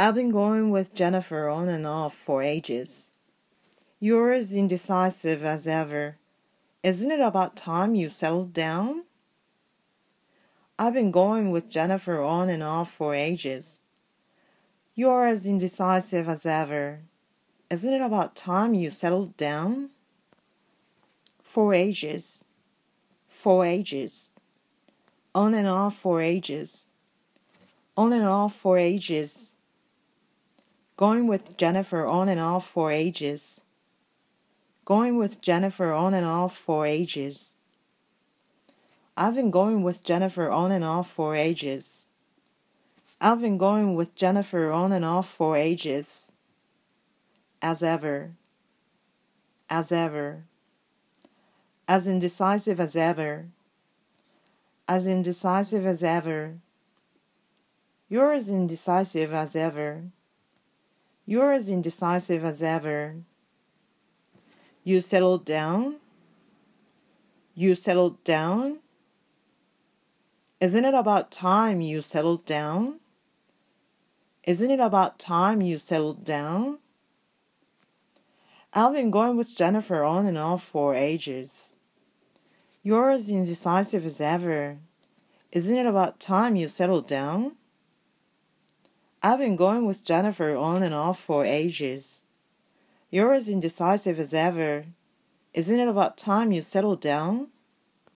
I've been going with Jennifer on and off for ages. You're as indecisive as ever. Isn't it about time you settled down? I've been going with Jennifer on and off for ages. You're as indecisive as ever. Isn't it about time you settled down? For ages. For ages. On and off for ages. On and off for ages. Going with Jennifer on and off for ages. Going with Jennifer on and off for ages. I've been going with Jennifer on and off for ages. I've been going with Jennifer on and off for ages. As ever. As ever. As indecisive as ever. As indecisive as ever. You're as indecisive as ever. You're as indecisive as ever. You settled down? You settled down? Isn't it about time you settled down? Isn't it about time you settled down? I've been going with Jennifer on and off for ages. You're as indecisive as ever. Isn't it about time you settled down? I've been going with Jennifer on and off for ages. You're as indecisive as ever. Isn't it about time you settled down?